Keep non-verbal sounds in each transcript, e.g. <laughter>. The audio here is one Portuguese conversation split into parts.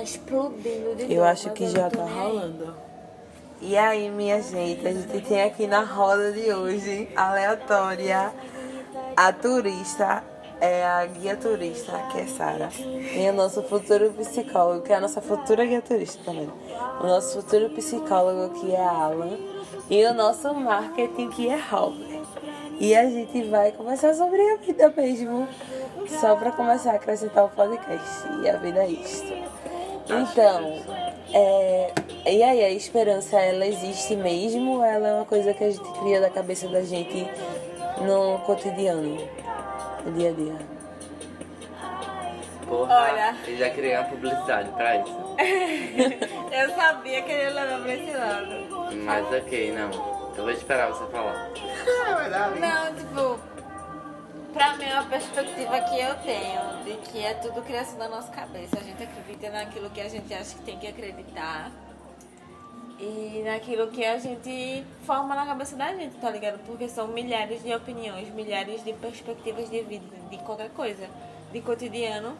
tá explodindo de Eu novo, acho que já tá rolando. E aí, minha gente, a gente tem aqui na roda de hoje, aleatória, a turista, é a guia turista, que é Sara. E o nosso futuro psicólogo, que é a nossa futura guia turista também. O nosso futuro psicólogo, que é Alan. E o nosso marketing, que é Robert. E a gente vai conversar sobre a vida mesmo. Só pra começar a acrescentar o podcast. E a vida é isto. Então, é, e aí, a esperança, ela existe mesmo ou ela é uma coisa que a gente cria da cabeça da gente no cotidiano, no dia a dia? Porra, Olha. eu já criei uma publicidade pra isso. <laughs> Eu sabia que ele ia levar pra esse lado. Mas ok, não. Eu vou esperar você falar. Não, tipo, pra mim é uma perspectiva que eu tenho de que é tudo criação da nossa cabeça. A gente acredita naquilo que a gente acha que tem que acreditar. E naquilo que a gente forma na cabeça da gente, tá ligado? Porque são milhares de opiniões, milhares de perspectivas de vida, de qualquer coisa, de cotidiano.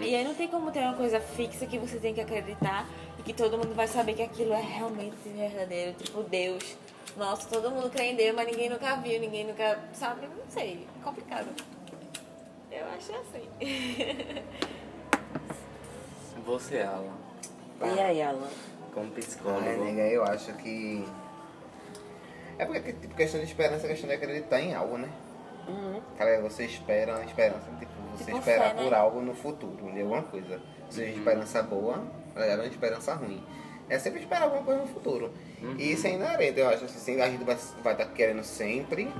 E aí não tem como ter uma coisa fixa que você tem que acreditar e que todo mundo vai saber que aquilo é realmente verdadeiro. Tipo, Deus. Nossa, todo mundo crê em Deus, mas ninguém nunca viu, ninguém nunca. Sabe? Não sei. É complicado. Eu acho assim. <laughs> Você, Alan, E aí, Alan? como Ai, psicólogo. nega, eu acho que. É porque, tipo, questão de esperança é questão de acreditar em algo, né? Uhum. Cara, você espera uma esperança, tipo, você Tipo espera fé, né? por algo no futuro, de alguma coisa. Seja esperança boa, ou uma esperança ruim. É sempre esperar alguma coisa no futuro. E isso é inerente, eu acho. Assim, a gente vai estar tá querendo sempre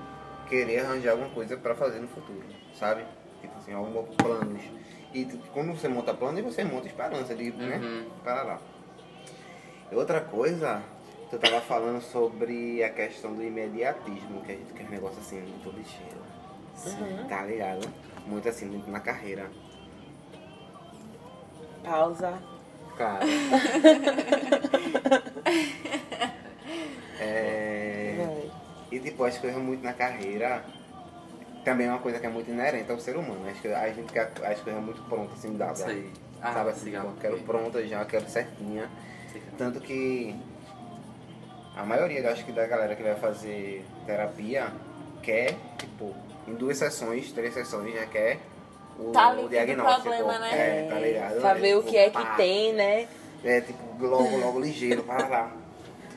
querer arranjar alguma coisa pra fazer no futuro, sabe? Tipo assim, alguns planos. E quando você monta planos, você monta esperança de, né? Uhum. Para lá. E outra coisa, tu tava falando sobre a questão do imediatismo, que a gente quer um negócio assim, muito ligeiro. Uhum. Tá ligado? Muito assim, muito na carreira. Pausa. Cara. é... E tipo, as coisas muito na carreira também é uma coisa que é muito inerente ao ser humano. Acho que a gente quer as coisas muito prontas, assim, dá. Aí. Ah, Sabe assim, legal. tipo, eu quero pronta já, quero certinha. Tanto que a maioria, eu acho que da galera que vai fazer terapia quer, tipo, em duas sessões, três sessões, já quer o, Tá o diagnóstico. problema, né? É, tá ligado? Saber É, o que é que tem, né? É, tipo, logo, logo ligeiro, para lá.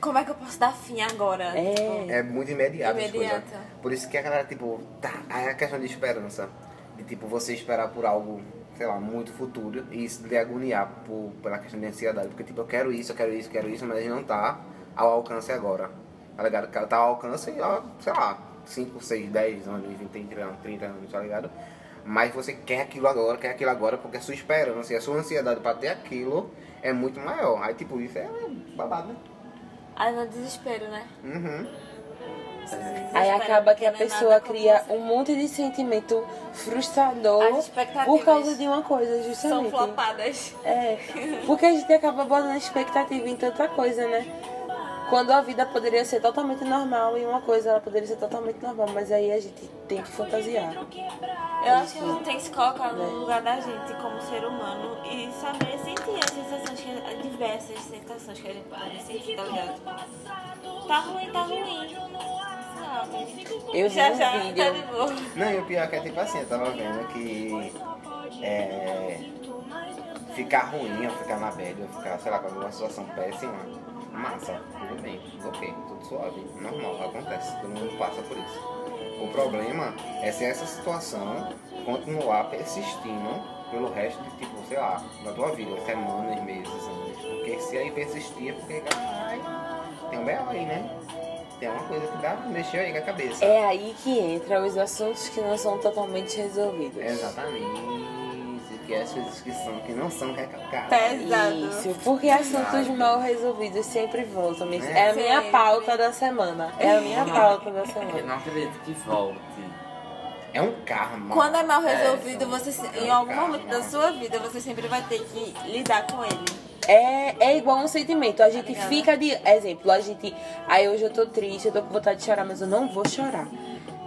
Como é que eu posso dar fim agora? É. É muito imediato. as Imediata. coisas. Por isso que a galera, tipo, tá. Aí é a questão de esperança. De tipo, você esperar por algo, sei lá, muito futuro e isso lhe agoniar por, pela questão de ansiedade. Porque, tipo, eu quero isso, eu quero isso, eu quero isso, mas não tá ao alcance agora. Tá ligado? Tá ao alcance, ó, sei lá, 5, 6, 10 anos, 20, 30 anos, 30 anos, tá ligado? Mas você quer aquilo agora, quer aquilo agora, porque a sua esperança e a sua ansiedade pra ter aquilo é muito maior. Aí, tipo, isso é babado, né? Aí no desespero, né? Uhum. Aí acaba que a é pessoa cria um monte de sentimento frustrador por causa de uma coisa, São justamente. flopadas. É, porque a gente acaba botando expectativa em tanta coisa, né? Quando a vida poderia ser totalmente normal e uma coisa ela poderia ser totalmente normal, mas aí a gente tem que fantasiar. Eu acho que a gente tem que se colocar no lugar da gente como ser humano e saber sentir as sensações, que, as diversas sensações que a gente pode sentir, tá ligado? Tá ruim, tá ruim. Eu vi já um já, vídeo. tá de boa. Não, e o pior é que é tipo assim, eu tava vendo que é, ficar ruim, ou ficar na bad, ou ficar, sei lá, com alguma situação péssima, massa, tudo bem, ok, tudo suave, normal, acontece, todo mundo passa por isso. O problema é se essa situação continuar persistindo pelo resto de, tipo, sei lá, da tua vida, semanas, meses, anos. Porque se aí persistir é porque, caralho, tem um B.O. aí, né? Tem uma coisa que dá, mexeu aí com a cabeça. É aí que entra os assuntos que não são totalmente resolvidos. Exatamente. Coisas que são, que não são recalcadas. Pesado. Isso, porque assuntos mal resolvidos sempre voltam. minha- É a minha pauta da semana. É a minha pauta da Eu semana. não acredito que volte. É um karma. Quando é mal É, resolvido, são- você em é um algum karma. momento da sua vida, você sempre vai ter que lidar com ele. É, é igual um sentimento. A gente fica de. Exemplo, a gente. Aí hoje eu tô triste, eu tô com vontade de chorar, mas eu não vou chorar.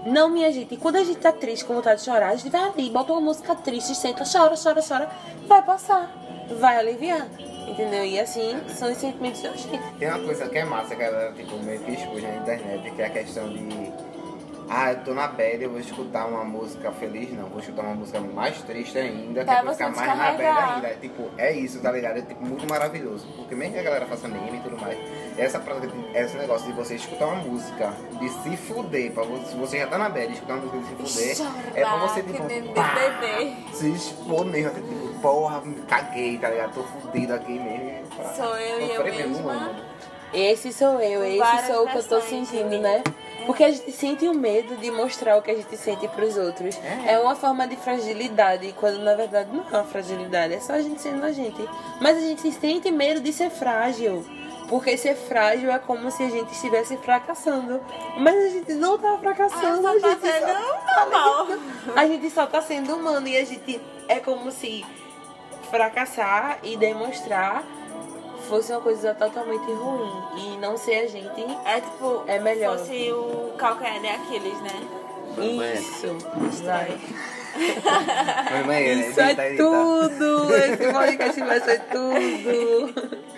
Não, minha gente, quando a gente tá triste, com vontade de chorar, a gente vai ali, bota uma música triste, senta, chora, chora, chora, vai passar. vai aliviar. Entendeu? E assim são os sentimentos da gente. Tem uma coisa que é massa, galera tipo, meio que na internet, que é a questão de. Ah, eu tô na bad, eu vou escutar uma música feliz, não, vou escutar uma música mais triste ainda, que Pra é pra você ficar mais na bad ainda. É, tipo, é isso, tá ligado? É tipo muito maravilhoso. Porque mesmo que a galera faça meme e tudo mais, essa prática, esse negócio de você escutar uma música, de se fuder, pra você, se você já tá na bad, escutar uma música de se fuder, é pra você, que tipo, pá, se expor mesmo, assim, tipo, porra, me caguei, tá ligado? Tô fudido aqui mesmo. pá. Sou eu e eu mesmo, mesma. mano. Esse sou eu, esse Várias sou o que eu tô sentindo, mim. né? Porque a gente sente o medo de mostrar o que a gente sente pros outros. É. É uma forma de fragilidade, quando na verdade não é uma fragilidade, é só a gente sendo a gente. Mas a gente sente medo de ser frágil. Porque ser frágil é como se a gente estivesse fracassando. Mas a gente não tá fracassando, Ah, a tá gente sendo só... normal. <laughs> A gente só tá sendo humano e a gente é como se fracassar e demonstrar fosse uma coisa totalmente ruim. E não ser a gente. É tipo, É melhor. fosse o calcanhar de Aquiles, né? Isso. Vai. Isso é tudo. Esse podcast vai ser tudo. <laughs>